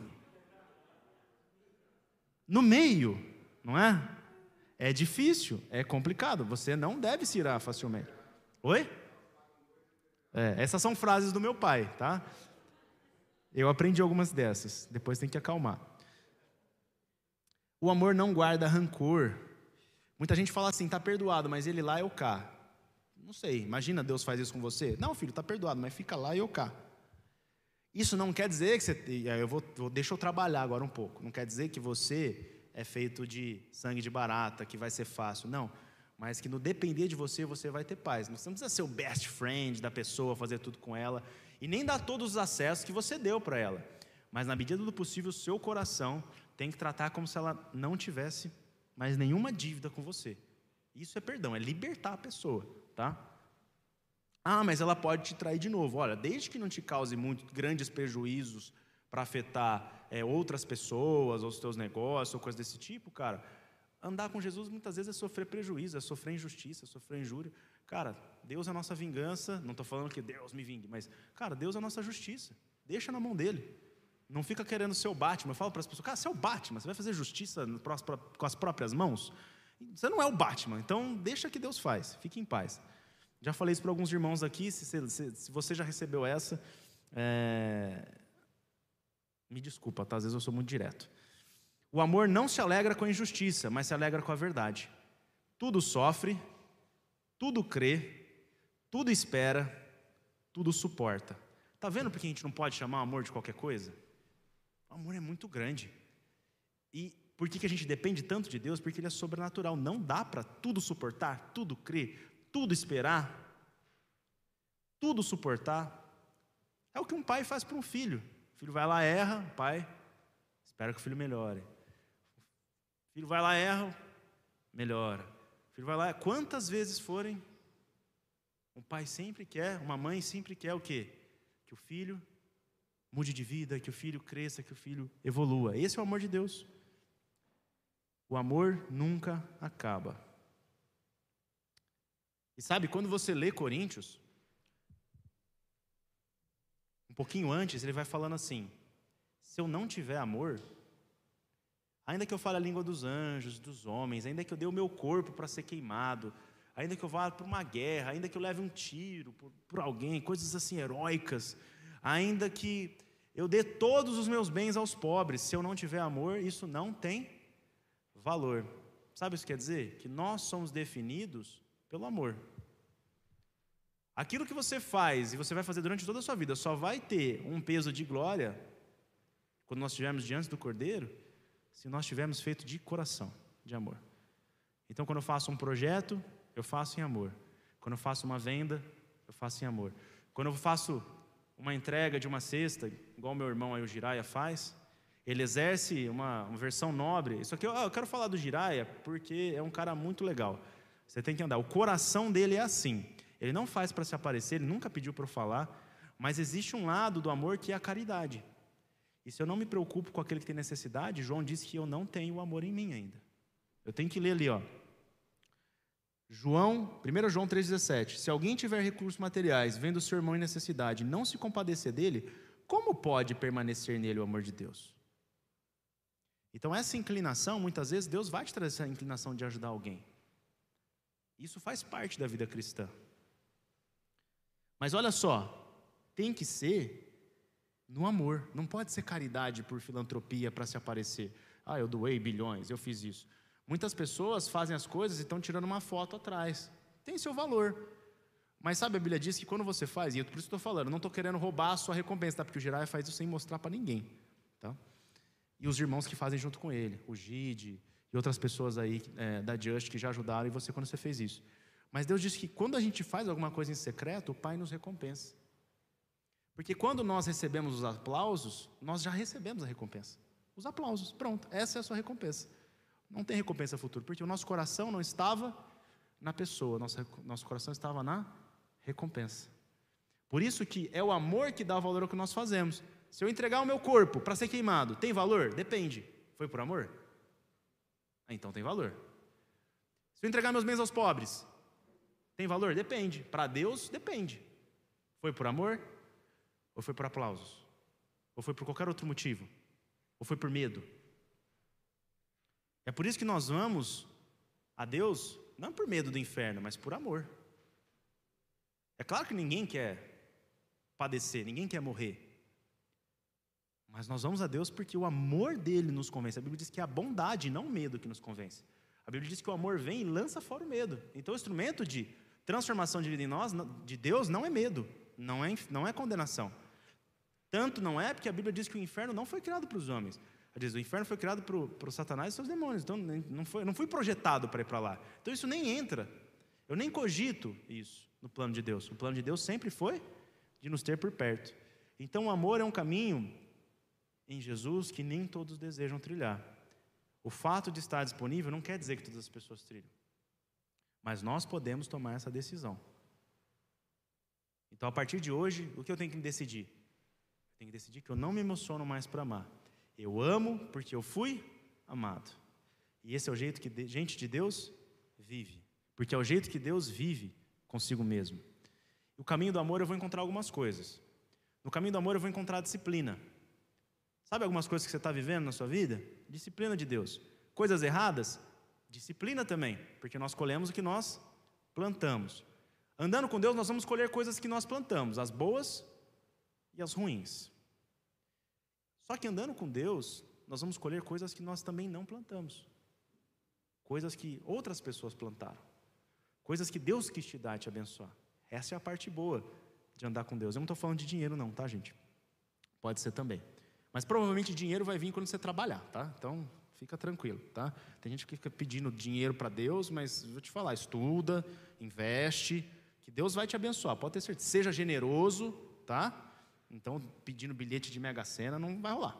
No meio, não é? É difícil, é complicado. Você não deve se irar facilmente. Oi? É, essas são frases do meu pai, tá? Eu aprendi algumas dessas. Depois tem que acalmar. O amor não guarda rancor. Muita gente fala assim, está perdoado, mas ele lá é o cá. Não sei, imagina Deus faz isso com você. Não, filho, está perdoado, mas fica lá e eu cá. Isso não quer dizer que você. Eu vou, deixa eu trabalhar agora um pouco. Não quer dizer que você é feito de sangue de barata, que vai ser fácil. Não. Mas que no depender de você, você vai ter paz. Você não precisa ser o best friend da pessoa, fazer tudo com ela. E nem dar todos os acessos que você deu para ela. Mas na medida do possível, o seu coração tem que tratar como se ela não tivesse mais nenhuma dívida com você. Isso é perdão, é libertar a pessoa, tá? Ah, mas ela pode te trair de novo. Olha, desde que não te cause muito grandes prejuízos para afetar é, outras pessoas, ou os teus negócios, ou coisas desse tipo, cara, andar com Jesus muitas vezes é sofrer prejuízo, é sofrer injustiça, é sofrer injúria. Cara, Deus é a nossa vingança. Não estou falando que Deus me vingue, mas, cara, Deus é a nossa justiça. Deixa na mão dele. Não fica querendo ser o Batman. Eu falo para as pessoas, cara, você é o Batman, você vai fazer justiça com as próprias mãos? Você não é o Batman, então deixa que Deus faz, fique em paz. Já falei isso para alguns irmãos aqui, se, se, se você já recebeu essa, é... me desculpa, tá? às vezes eu sou muito direto. O amor não se alegra com a injustiça, mas se alegra com a verdade. Tudo sofre, tudo crê, tudo espera, tudo suporta. Está vendo porque a gente não pode chamar o amor de qualquer coisa? O amor é muito grande. E por que, que a gente depende tanto de Deus? Porque Ele é sobrenatural. Não dá para tudo suportar, tudo crer, tudo esperar, tudo suportar. É o que um pai faz para um filho. O filho vai lá, erra, o pai espera que o filho melhore. O filho vai lá, erra, melhora. O filho vai lá, quantas vezes forem, um pai sempre quer, uma mãe sempre quer o quê? Que o filho mude de vida, que o filho cresça, que o filho evolua. Esse é o amor de Deus. O amor nunca acaba. E sabe, quando você lê Coríntios, um pouquinho antes, ele vai falando assim: se eu não tiver amor, ainda que eu fale a língua dos anjos, dos homens, ainda que eu dê o meu corpo para ser queimado, ainda que eu vá para uma guerra, ainda que eu leve um tiro por, por alguém, coisas assim heróicas, ainda que eu dê todos os meus bens aos pobres, se eu não tiver amor, isso não tem valor. Sabe o que quer dizer? Que nós somos definidos pelo amor. Aquilo que você faz e você vai fazer durante toda a sua vida só vai ter um peso de glória quando nós estivermos diante do Cordeiro, se nós tivermos feito de coração, de amor. Então, quando eu faço um projeto, eu faço em amor. Quando eu faço uma venda, eu faço em amor. Quando eu faço uma entrega de uma cesta, igual meu irmão aí, o Jiraya, faz. Ele exerce uma, uma versão nobre. Isso aqui eu, quero falar do Jiraya porque é um cara muito legal. Você tem que andar. O coração dele é assim. Ele não faz para se aparecer, ele nunca pediu para eu falar, mas existe um lado do amor que é a caridade. E se eu não me preocupo com aquele que tem necessidade, João disse que eu não tenho o amor em mim ainda. Eu tenho que ler ali, ó. João, 1 João 3,17: Se alguém tiver recursos materiais, vendo seu irmão em necessidade, não se compadecer dele, como pode permanecer nele o amor de Deus? Então, essa inclinação, muitas vezes, Deus vai te trazer essa inclinação de ajudar alguém. Isso faz parte da vida cristã. Mas olha só, tem que ser no amor, não pode ser caridade por filantropia para se aparecer. Ah, eu doei bilhões, eu fiz isso. Muitas pessoas fazem as coisas e estão tirando uma foto atrás. Tem seu valor. Mas sabe, a Bíblia diz que quando você faz, e por isso estou falando, não estou querendo roubar a sua recompensa, tá? porque o Jiraiya faz isso sem mostrar para ninguém. Tá? E os irmãos que fazem junto com ele, o Gide e outras pessoas aí é, da Just que já ajudaram e você quando você fez isso. Mas Deus diz que quando a gente faz alguma coisa em secreto, o Pai nos recompensa. Porque quando nós recebemos os aplausos, nós já recebemos a recompensa. Os aplausos, pronto, essa é a sua recompensa. Não tem recompensa futura, porque o nosso coração não estava na pessoa, nosso, nosso coração estava na recompensa. Por isso que é o amor que dá valor ao que nós fazemos. Se eu entregar o meu corpo para ser queimado, tem valor? Depende. Foi por amor? Ah, então tem valor. Se eu entregar meus bens aos pobres, tem valor? Depende. Para Deus, depende. Foi por amor? Ou foi por aplausos? Ou foi por qualquer outro motivo? Ou foi por medo? É por isso que nós vamos a Deus, não por medo do inferno, mas por amor. É claro que ninguém quer padecer, ninguém quer morrer. Mas nós vamos a Deus porque o amor dele nos convence. A Bíblia diz que é a bondade, não o medo que nos convence. A Bíblia diz que o amor vem e lança fora o medo. Então o instrumento de transformação de vida em nós, de Deus, não é medo, não é, não é condenação. Tanto não é porque a Bíblia diz que o inferno não foi criado para os homens. Ela diz, o inferno foi criado para o Satanás e seus demônios. Então não, foi, não fui projetado para ir para lá. Então isso nem entra. Eu nem cogito isso no plano de Deus. O plano de Deus sempre foi de nos ter por perto. Então o amor é um caminho em Jesus que nem todos desejam trilhar. O fato de estar disponível não quer dizer que todas as pessoas trilham. Mas nós podemos tomar essa decisão. Então, a partir de hoje, o que eu tenho que decidir? Eu tenho que decidir que eu não me emociono mais para amar. Eu amo porque eu fui amado. E esse é o jeito que gente de Deus vive. Porque é o jeito que Deus vive consigo mesmo. O caminho do amor eu vou encontrar algumas coisas. No caminho do amor eu vou encontrar disciplina. Sabe algumas coisas que você está vivendo na sua vida? Disciplina de Deus. Coisas erradas? Disciplina também, porque nós colhemos o que nós plantamos. Andando com Deus, nós vamos colher coisas que nós plantamos, as boas e as ruins. Só que andando com Deus, nós vamos colher coisas que nós também não plantamos. Coisas que outras pessoas plantaram. Coisas que Deus quis te dar e te abençoar. Essa é a parte boa de andar com Deus. Eu não estou falando de dinheiro, não, tá, gente? Pode ser também. Mas provavelmente dinheiro vai vir quando você trabalhar, tá? Então, fica tranquilo, tá? Tem gente que fica pedindo dinheiro para Deus, mas vou te falar, estuda, investe, que Deus vai te abençoar. Pode ter certeza. Seja generoso, tá? Então, pedindo bilhete de mega sena não vai rolar.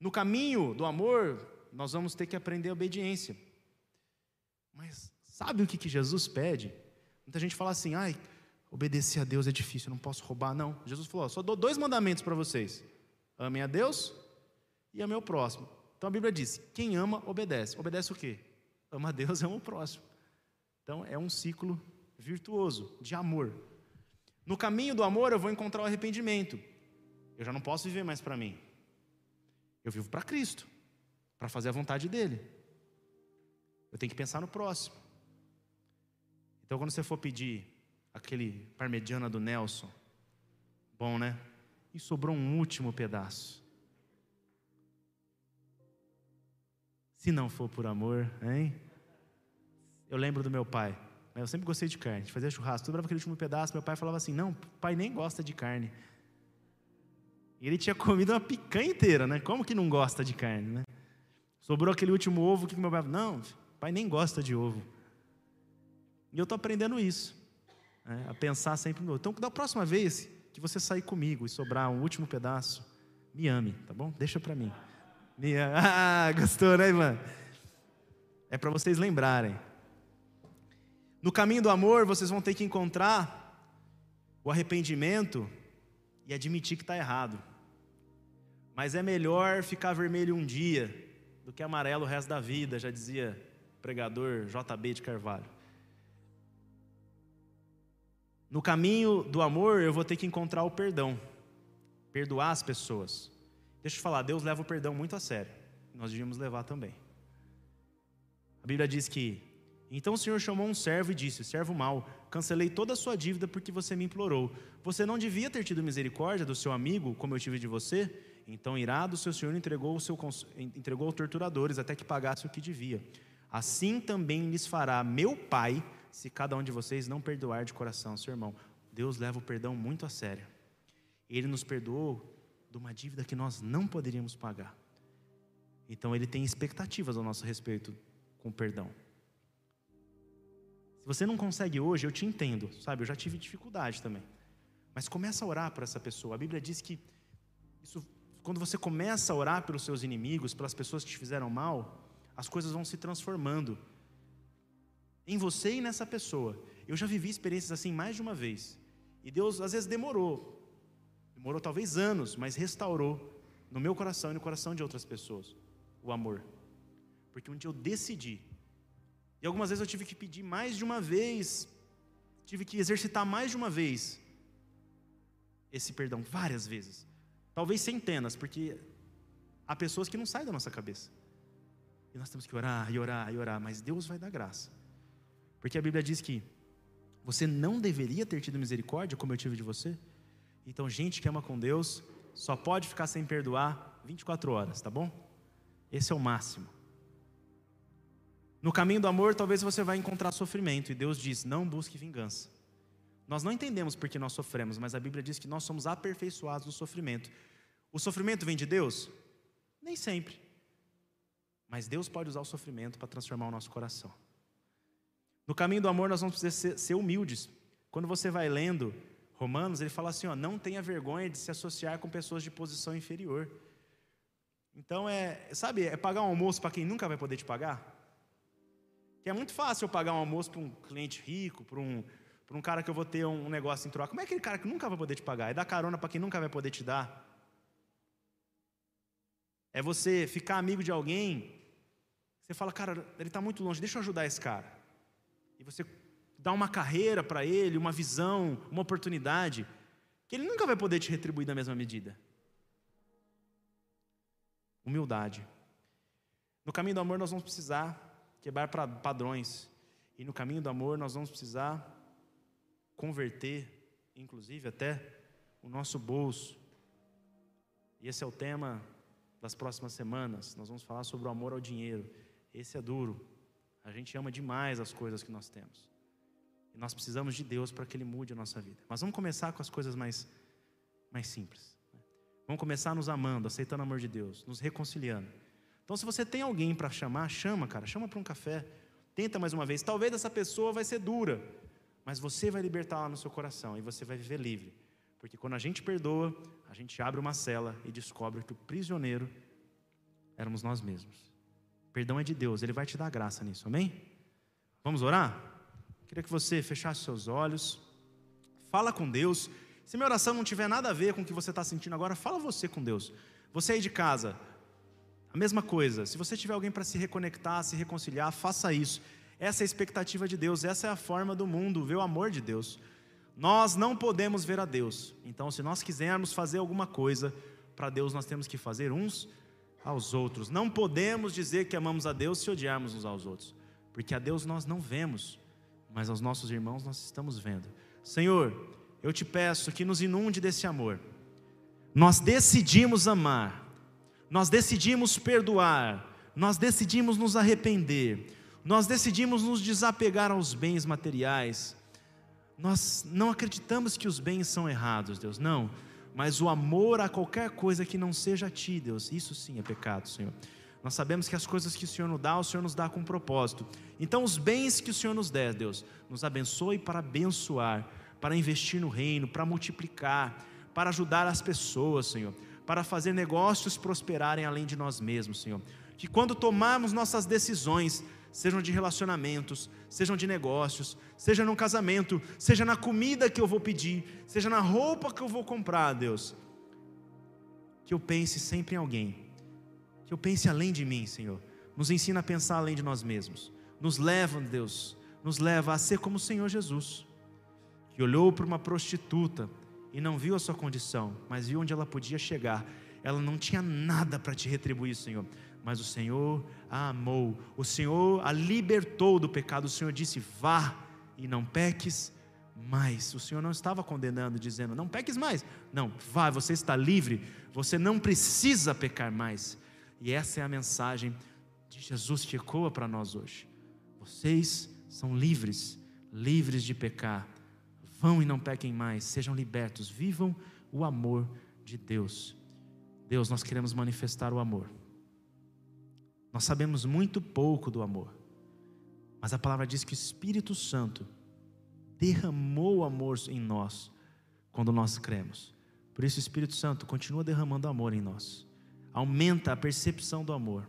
No caminho do amor, nós vamos ter que aprender a obediência. Mas sabe o que, que Jesus pede? Muita gente fala assim, ai, obedecer a Deus é difícil, eu não posso roubar. Não, Jesus falou, só dou dois mandamentos para vocês. Amem a Deus e amem o próximo. Então a Bíblia diz: quem ama, obedece. Obedece o quê? Ama a Deus e ama o próximo. Então é um ciclo virtuoso de amor. No caminho do amor eu vou encontrar o arrependimento. Eu já não posso viver mais para mim. Eu vivo para Cristo, para fazer a vontade dele. Eu tenho que pensar no próximo. Então quando você for pedir aquele parmegiana do Nelson, bom, né? E sobrou um último pedaço. Se não for por amor, hein? Eu lembro do meu pai. Eu sempre gostei de carne, de fazer churrasco. Sobrava aquele último pedaço, meu pai falava assim: Não, pai nem gosta de carne. E ele tinha comido uma picanha inteira, né? Como que não gosta de carne, né? Sobrou aquele último ovo, que meu pai falou? Não, pai nem gosta de ovo. E eu estou aprendendo isso, né? a pensar sempre no outro. Então, da próxima vez que você sair comigo e sobrar um último pedaço, me ame, tá bom? Deixa para mim. Me Ah, gostou, né, irmã? É para vocês lembrarem. No caminho do amor, vocês vão ter que encontrar o arrependimento e admitir que está errado. Mas é melhor ficar vermelho um dia do que amarelo o resto da vida, já dizia o pregador JB de Carvalho. No caminho do amor, eu vou ter que encontrar o perdão, perdoar as pessoas. Deixa eu falar, Deus leva o perdão muito a sério. nós devíamos levar também. A Bíblia diz que então o Senhor chamou um servo e disse: Servo mau, cancelei toda a sua dívida porque você me implorou. Você não devia ter tido misericórdia do seu amigo, como eu tive de você? Então, irado, seu senhor entregou, o seu, entregou torturadores até que pagasse o que devia. Assim também lhes fará meu Pai, se cada um de vocês não perdoar de coração seu irmão. Deus leva o perdão muito a sério. Ele nos perdoou de uma dívida que nós não poderíamos pagar. Então, Ele tem expectativas ao nosso respeito com o perdão. Se você não consegue hoje, eu te entendo, sabe? Eu já tive dificuldade também. Mas começa a orar por essa pessoa. A Bíblia diz que isso quando você começa a orar pelos seus inimigos, pelas pessoas que te fizeram mal, as coisas vão se transformando em você e nessa pessoa. Eu já vivi experiências assim mais de uma vez. E Deus às vezes demorou. Demorou talvez anos, mas restaurou no meu coração e no coração de outras pessoas o amor. Porque um dia eu decidi. E algumas vezes eu tive que pedir mais de uma vez, tive que exercitar mais de uma vez esse perdão, várias vezes. Talvez centenas, porque há pessoas que não saem da nossa cabeça. E nós temos que orar e orar e orar, mas Deus vai dar graça. Porque a Bíblia diz que você não deveria ter tido misericórdia como eu tive de você. Então, gente que ama com Deus só pode ficar sem perdoar 24 horas, tá bom? Esse é o máximo. No caminho do amor, talvez você vai encontrar sofrimento, e Deus diz: não busque vingança. Nós não entendemos por que nós sofremos, mas a Bíblia diz que nós somos aperfeiçoados no sofrimento. O sofrimento vem de Deus? Nem sempre. Mas Deus pode usar o sofrimento para transformar o nosso coração. No caminho do amor, nós vamos precisar ser, ser humildes. Quando você vai lendo Romanos, ele fala assim: ó, não tenha vergonha de se associar com pessoas de posição inferior. Então é, sabe, é pagar um almoço para quem nunca vai poder te pagar. Que é muito fácil eu pagar um almoço para um cliente rico, para um, um cara que eu vou ter um negócio em troca. Como é aquele cara que nunca vai poder te pagar? É dar carona para quem nunca vai poder te dar? É você ficar amigo de alguém, você fala, cara, ele está muito longe, deixa eu ajudar esse cara. E você dá uma carreira para ele, uma visão, uma oportunidade, que ele nunca vai poder te retribuir da mesma medida. Humildade. No caminho do amor, nós vamos precisar quebrar padrões. E no caminho do amor, nós vamos precisar converter, inclusive até o nosso bolso. E esse é o tema das próximas semanas. Nós vamos falar sobre o amor ao dinheiro. Esse é duro. A gente ama demais as coisas que nós temos. E nós precisamos de Deus para que Ele mude a nossa vida. Mas vamos começar com as coisas mais, mais simples. Vamos começar nos amando, aceitando o amor de Deus, nos reconciliando. Então, se você tem alguém para chamar, chama, cara, chama para um café. Tenta mais uma vez. Talvez essa pessoa vai ser dura mas você vai libertar lá no seu coração e você vai viver livre. Porque quando a gente perdoa, a gente abre uma cela e descobre que o prisioneiro éramos nós mesmos. Perdão é de Deus, Ele vai te dar graça nisso, amém? Vamos orar? Queria que você fechasse seus olhos, fala com Deus. Se minha oração não tiver nada a ver com o que você está sentindo agora, fala você com Deus. Você aí de casa, a mesma coisa. Se você tiver alguém para se reconectar, se reconciliar, faça isso. Essa é a expectativa de Deus, essa é a forma do mundo ver o amor de Deus. Nós não podemos ver a Deus. Então, se nós quisermos fazer alguma coisa para Deus, nós temos que fazer uns aos outros. Não podemos dizer que amamos a Deus se odiarmos uns aos outros, porque a Deus nós não vemos, mas aos nossos irmãos nós estamos vendo. Senhor, eu te peço que nos inunde desse amor. Nós decidimos amar, nós decidimos perdoar, nós decidimos nos arrepender nós decidimos nos desapegar aos bens materiais. Nós não acreditamos que os bens são errados, Deus, não. Mas o amor a qualquer coisa que não seja a Ti, Deus, isso sim é pecado, Senhor. Nós sabemos que as coisas que o Senhor nos dá, o Senhor nos dá com propósito. Então, os bens que o Senhor nos der, Deus, nos abençoe para abençoar, para investir no reino, para multiplicar, para ajudar as pessoas, Senhor, para fazer negócios prosperarem além de nós mesmos, Senhor. Que quando tomarmos nossas decisões, sejam de relacionamentos, sejam de negócios, seja num casamento, seja na comida que eu vou pedir, seja na roupa que eu vou comprar, Deus. Que eu pense sempre em alguém, que eu pense além de mim, Senhor. Nos ensina a pensar além de nós mesmos. Nos leva, Deus, nos leva a ser como o Senhor Jesus, que olhou para uma prostituta e não viu a sua condição, mas viu onde ela podia chegar. Ela não tinha nada para te retribuir, Senhor mas o Senhor a amou. O Senhor a libertou do pecado. O Senhor disse: vá e não peques mais. O Senhor não estava condenando, dizendo: não peques mais. Não, vá, você está livre. Você não precisa pecar mais. E essa é a mensagem de Jesus que ecoa para nós hoje. Vocês são livres, livres de pecar. Vão e não pequem mais, sejam libertos, vivam o amor de Deus. Deus, nós queremos manifestar o amor. Nós sabemos muito pouco do amor, mas a palavra diz que o Espírito Santo derramou amor em nós quando nós cremos. Por isso, o Espírito Santo continua derramando amor em nós, aumenta a percepção do amor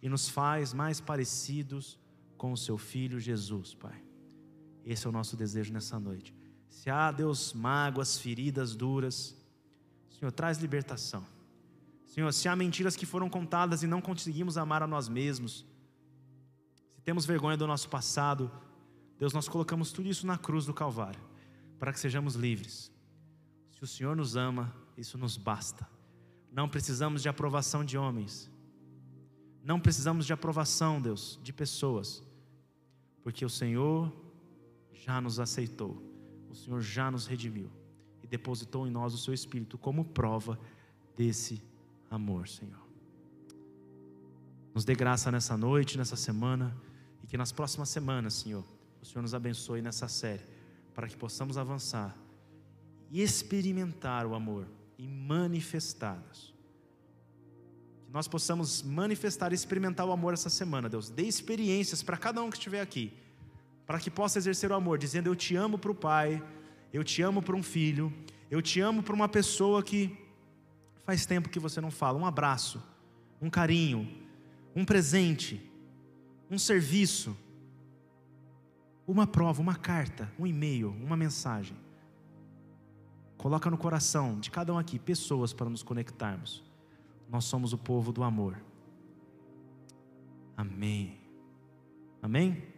e nos faz mais parecidos com o Seu Filho Jesus, Pai. Esse é o nosso desejo nessa noite. Se há, Deus, mágoas, feridas duras, Senhor, traz libertação. Senhor, se há mentiras que foram contadas e não conseguimos amar a nós mesmos, se temos vergonha do nosso passado, Deus, nós colocamos tudo isso na cruz do Calvário, para que sejamos livres. Se o Senhor nos ama, isso nos basta. Não precisamos de aprovação de homens, não precisamos de aprovação, Deus, de pessoas, porque o Senhor já nos aceitou, o Senhor já nos redimiu e depositou em nós o seu Espírito como prova desse amor, Senhor. Nos dê graça nessa noite, nessa semana, e que nas próximas semanas, Senhor, o Senhor nos abençoe nessa série, para que possamos avançar e experimentar o amor e manifestadas. Que nós possamos manifestar e experimentar o amor essa semana, Deus. Dê experiências para cada um que estiver aqui, para que possa exercer o amor, dizendo: Eu te amo para o Pai, eu te amo para um filho, eu te amo para uma pessoa que faz tempo que você não fala. Um abraço, um carinho, um presente, um serviço uma prova, uma carta, um e-mail, uma mensagem. Coloca no coração de cada um aqui pessoas para nos conectarmos. Nós somos o povo do amor. Amém. Amém?